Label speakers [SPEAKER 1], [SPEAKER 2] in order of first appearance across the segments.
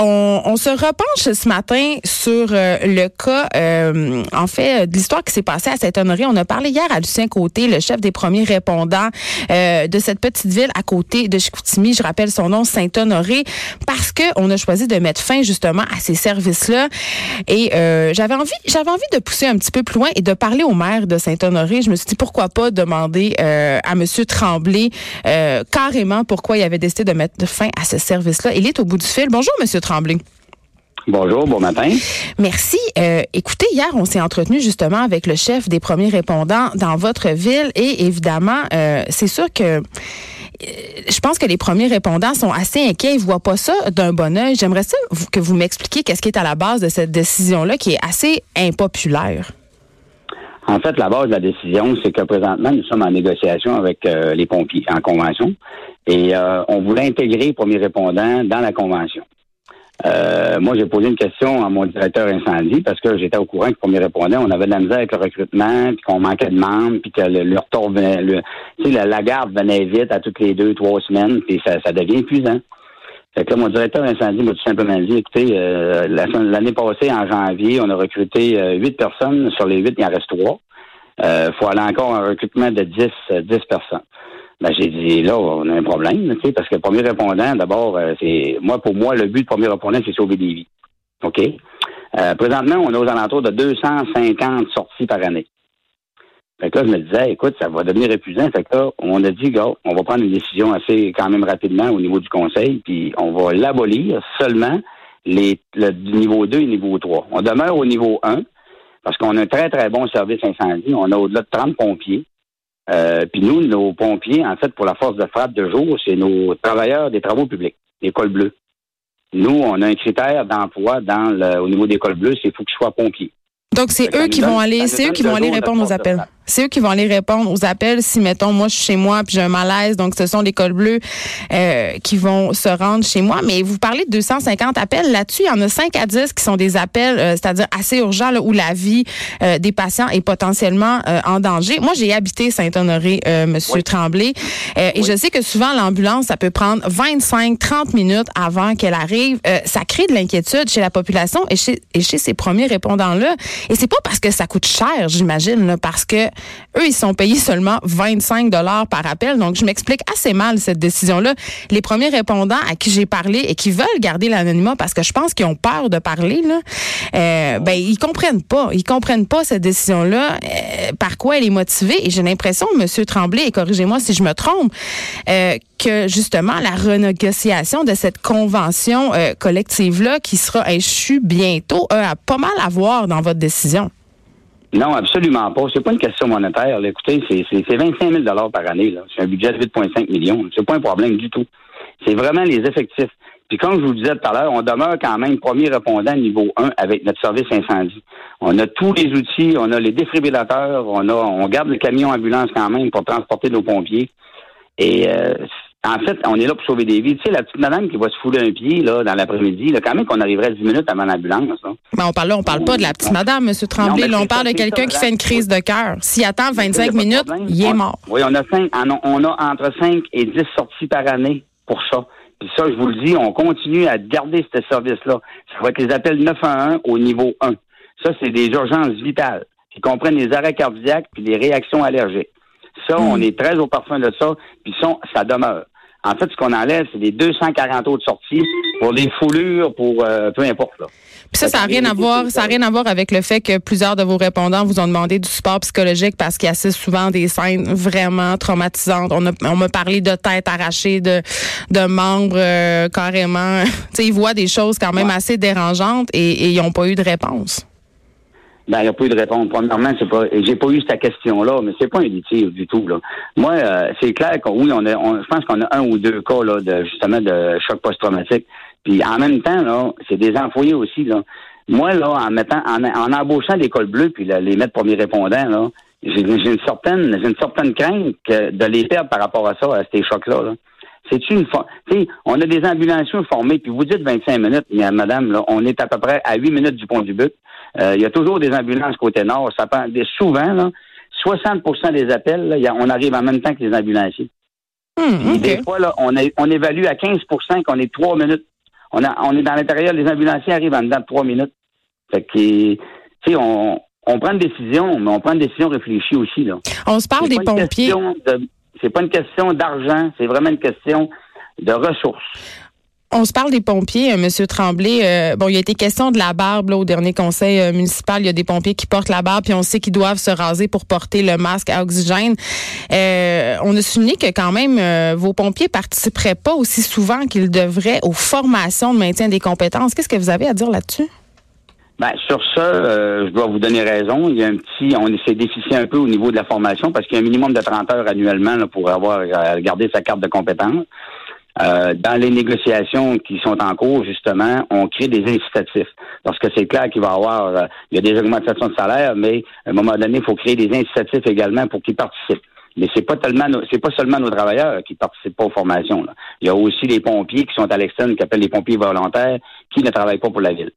[SPEAKER 1] On, se repenche ce matin sur euh, le cas, euh, en fait, de l'histoire qui s'est passée à Saint-Honoré. On a parlé hier à Lucien Côté, le chef des premiers répondants euh, de cette petite ville à côté de Chicoutimi. Je rappelle son nom, Saint-Honoré, parce que on a choisi de mettre fin justement à ces services-là. Et j'avais envie, j'avais envie de pousser un petit peu plus loin et de parler au maire de Saint-Honoré. Je me suis dit pourquoi pas demander à Monsieur Tremblay carrément pourquoi il avait décidé de mettre fin à ce service-là. Il est au bout du fil. Bonjour. Monsieur Tremblay.
[SPEAKER 2] Bonjour, bon matin.
[SPEAKER 1] Merci. Euh, écoutez, hier, on s'est entretenu justement avec le chef des premiers répondants dans votre ville et évidemment, euh, c'est sûr que euh, je pense que les premiers répondants sont assez inquiets. Ils voient pas ça d'un bon oeil. J'aimerais ça que vous m'expliquiez qu'est-ce qui est à la base de cette décision-là qui est assez impopulaire.
[SPEAKER 2] En fait, la base de la décision, c'est que présentement, nous sommes en négociation avec les pompiers, en convention, et on voulait intégrer les premiers répondants dans la convention. Euh, moi, j'ai posé une question à mon directeur incendie parce que j'étais au courant que premier répondant, on avait de la misère avec le recrutement, puis qu'on manquait de membres, puis que le, retour venait, le, sais, la, garde venait vite à toutes les deux, trois semaines, puis ça, ça devient épuisant. Fait que là, mon directeur incendie m'a tout simplement dit, écoutez, euh, l'année passée, en janvier, on a recruté euh, huit personnes. Sur les huit, il en reste trois. Il euh, faut aller encore un recrutement de dix, dix personnes. Ben, j'ai dit, là, on a un problème, tu sais, parce que le premier répondant, d'abord, euh, c'est, moi, pour moi, le but du premier répondant, c'est sauver des vies. OK? Euh, présentement, on est aux alentours de 250 sorties par année. Fait que là, je me disais, écoute, ça va devenir épuisant. Fait que là, on a dit, gars, on va prendre une décision assez, quand même rapidement au niveau du conseil, puis on va l'abolir seulement les, le niveau 2 et niveau 3. On demeure au niveau 1 parce qu'on a un très, très bon service incendie. On a au-delà de 30 pompiers. Euh, puis nous, nos pompiers, en fait, pour la force de frappe de jour, c'est nos travailleurs des travaux publics, les cols bleus. Nous, on a un critère d'emploi dans le, au niveau des cols bleus, c'est qu'il faut qu'ils soient pompiers.
[SPEAKER 1] Donc, c'est eux qui vont aller, c'est eux qui vont aller répondre aux appels c'est eux qui vont aller répondre aux appels si, mettons, moi, je suis chez moi puis j'ai un malaise. Donc, ce sont les cols bleus euh, qui vont se rendre chez moi. Mais vous parlez de 250 appels. Là-dessus, il y en a 5 à 10 qui sont des appels, euh, c'est-à-dire assez urgents, là, où la vie euh, des patients est potentiellement en danger. Moi, j'ai habité Saint-Honoré, Monsieur Tremblay. Et je sais que souvent, l'ambulance, ça peut prendre 25, 30 minutes avant qu'elle arrive. ça crée de l'inquiétude chez la population et chez, et chez ces premiers répondants-là. Et c'est pas parce que ça coûte cher, j'imagine, parce que eux, ils sont payés seulement 25 dollars par appel. Donc, je m'explique assez mal cette décision-là. Les premiers répondants à qui j'ai parlé et qui veulent garder l'anonymat parce que je pense qu'ils ont peur de parler, là, euh, ben, ils comprennent pas. Ils comprennent pas cette décision-là, euh, par quoi elle est motivée. Et j'ai l'impression, Monsieur Tremblay, et corrigez-moi si je me trompe, euh, que justement la renégociation de cette convention collective-là qui sera échue bientôt a pas mal à voir dans votre décision.
[SPEAKER 2] Non, absolument pas. C'est pas une question monétaire. Écoutez, c'est 25 000 par année. C'est un budget de 8,5 millions. C'est pas un problème du tout. C'est vraiment les effectifs. Puis comme je vous le disais tout à l'heure, on demeure quand même premier répondant niveau 1 avec notre service incendie. On a tous les outils, on a les défibrillateurs, on a on garde le camion ambulance quand même pour transporter nos pompiers. Et euh, en fait, on est là pour sauver des vies. Tu sais, la petite madame qui va se fouler un pied là, dans l'après-midi, là, quand même qu'on arriverait 10 minutes avant l'ambulance.
[SPEAKER 1] Mais on parle là, on parle pas de la petite madame, M. Tremblay. là, on parle de quelqu'un qui fait une crise de cœur. S'il attend 25 minutes, il est mort.
[SPEAKER 2] Oui, on a, cinq, on a entre 5 et 10 sorties par année pour ça. Puis ça, je vous le dis, on continue à garder ce service-là. Ça va être les appels 911 au niveau 1. Ça, c'est des urgences vitales qui comprennent les arrêts cardiaques puis les réactions allergiques. Ça, hmm. on est très au parfum de ça, puis ça, ça demeure. En fait, ce qu'on enlève, c'est des 240 autres sorties pour des foulures, pour euh, peu importe. Là.
[SPEAKER 1] Puis ça, ça n'a rien à voir, ça rien à voir avec le fait que plusieurs de vos répondants vous ont demandé du support psychologique parce qu'il y a souvent des scènes vraiment traumatisantes. On, a, on m'a parlé de têtes arrachées, de, de membres euh, carrément. tu sais, ils voient des choses quand même assez dérangeantes et, et ils n'ont pas eu de réponse.
[SPEAKER 2] Ben, il n'y a pas eu de réponse. Premièrement, c'est pas, j'ai pas eu cette question-là, mais c'est pas un litige du tout, là. Moi, euh, c'est clair que oui, on a, je pense qu'on a un ou deux cas, là, de, justement, de choc post-traumatique. Puis, en même temps, là, c'est des employés aussi, là. Moi, là, en mettant, en, en embauchant l'école bleue puis les mettre premiers répondants, là, j'ai, une certaine, j'ai une certaine crainte que de les perdre par rapport à ça, à ces chocs-là, là. C'est une sais, on a des ambulanciers formés, puis vous dites 25 minutes, mais madame, là, on est à peu près à 8 minutes du pont du Euh, il y a toujours des ambulances côté nord. Ça prend des, souvent, là, 60% des appels, là, on arrive en même temps que les ambulanciers.
[SPEAKER 1] Hmm,
[SPEAKER 2] Des fois, là, on, est, on évalue à 15% qu'on est trois minutes. On, a, on est dans l'intérieur, les ambulanciers arrivent en dedans de trois minutes. Fait que, on, on prend une décision, mais on prend une décision réfléchie aussi. Là.
[SPEAKER 1] On se parle des pompiers.
[SPEAKER 2] C'est pas une question d'argent, c'est vraiment une question de ressources.
[SPEAKER 1] On se parle des pompiers, euh, Monsieur Tremblay. Euh, bon, il a été question de la barbe là, au dernier conseil euh, municipal. Il y a des pompiers qui portent la barbe, puis on sait qu'ils doivent se raser pour porter le masque à oxygène. on a souligné que quand même vos pompiers participeraient pas aussi souvent qu'ils devraient aux formations de maintien des compétences. Qu'est-ce que vous avez à dire là-dessus?
[SPEAKER 2] Ben, sur ça, je dois vous donner raison. Il y a un petit, on s'est déficient un peu au niveau de la formation parce qu'il y a un minimum de 30 heures annuellement pour avoir gardé sa carte de compétence. Euh, dans les négociations qui sont en cours, justement, on crée des incitatifs. Parce que c'est clair qu'il va y avoir, euh, il y a des augmentations de salaire, mais à un moment donné, il faut créer des incitatifs également pour qu'ils participent. Mais c'est pas tellement, c'est pas seulement nos travailleurs qui participent pas aux formations. Il y a aussi les pompiers qui sont à l'externe, qui appellent les pompiers volontaires, qui ne travaillent pas pour la ville.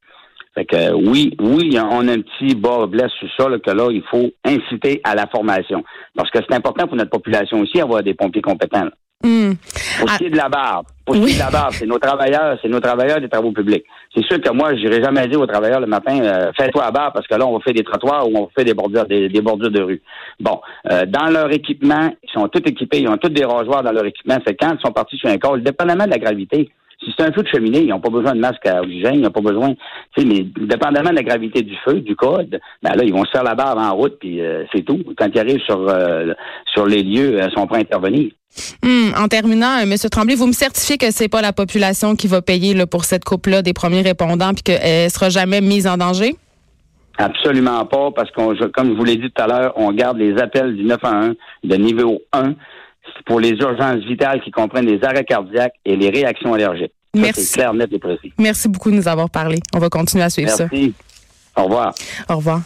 [SPEAKER 2] Fait que euh, oui, oui, on a un petit bas blesse sur ça, que là, il faut inciter à la formation. Parce que c'est important pour notre population aussi d'avoir des pompiers compétents. Pour ce qui est de la barbe, pour ce qui est de la barbe, c'est nos travailleurs, c'est nos travailleurs des travaux publics. C'est sûr que moi, je n'irai jamais dire aux travailleurs le matin, euh, fais-toi à barbe parce que là, on va faire des trottoirs ou on va faire des bordures, des, bordures de rue. Bon, euh, dans leur équipement, ils sont tous équipés, ils ont tous des rasoirs dans leur équipement. C'est quand ils sont partis sur un col, dépendamment de la gravité. Si c'est un feu de cheminée, ils n'ont pas besoin de masque à oxygène, ils n'ont pas besoin, tu sais, mais dépendamment de la gravité du feu, du code, ben là, ils vont se faire la barbe en route, puis euh, c'est tout. Quand ils arrivent sur, sur les lieux, ils sont prêts à intervenir.
[SPEAKER 1] Hmm, en terminant, euh, M. Tremblay, vous me certifiez que c'est pas la population qui va payer là, pour cette coupe-là des premiers répondants puis qu'elle sera jamais mise en danger?
[SPEAKER 2] Absolument pas, parce qu'on, comme je vous l'ai dit tout à l'heure, on garde les appels du 911 de niveau 1 pour les urgences vitales qui comprennent les arrêts cardiaques et les réactions allergiques.
[SPEAKER 1] Merci.
[SPEAKER 2] C'est clair, net et précis.
[SPEAKER 1] Merci beaucoup de nous avoir parlé. On va continuer à suivre
[SPEAKER 2] ça. Merci. Au revoir.
[SPEAKER 1] Au revoir.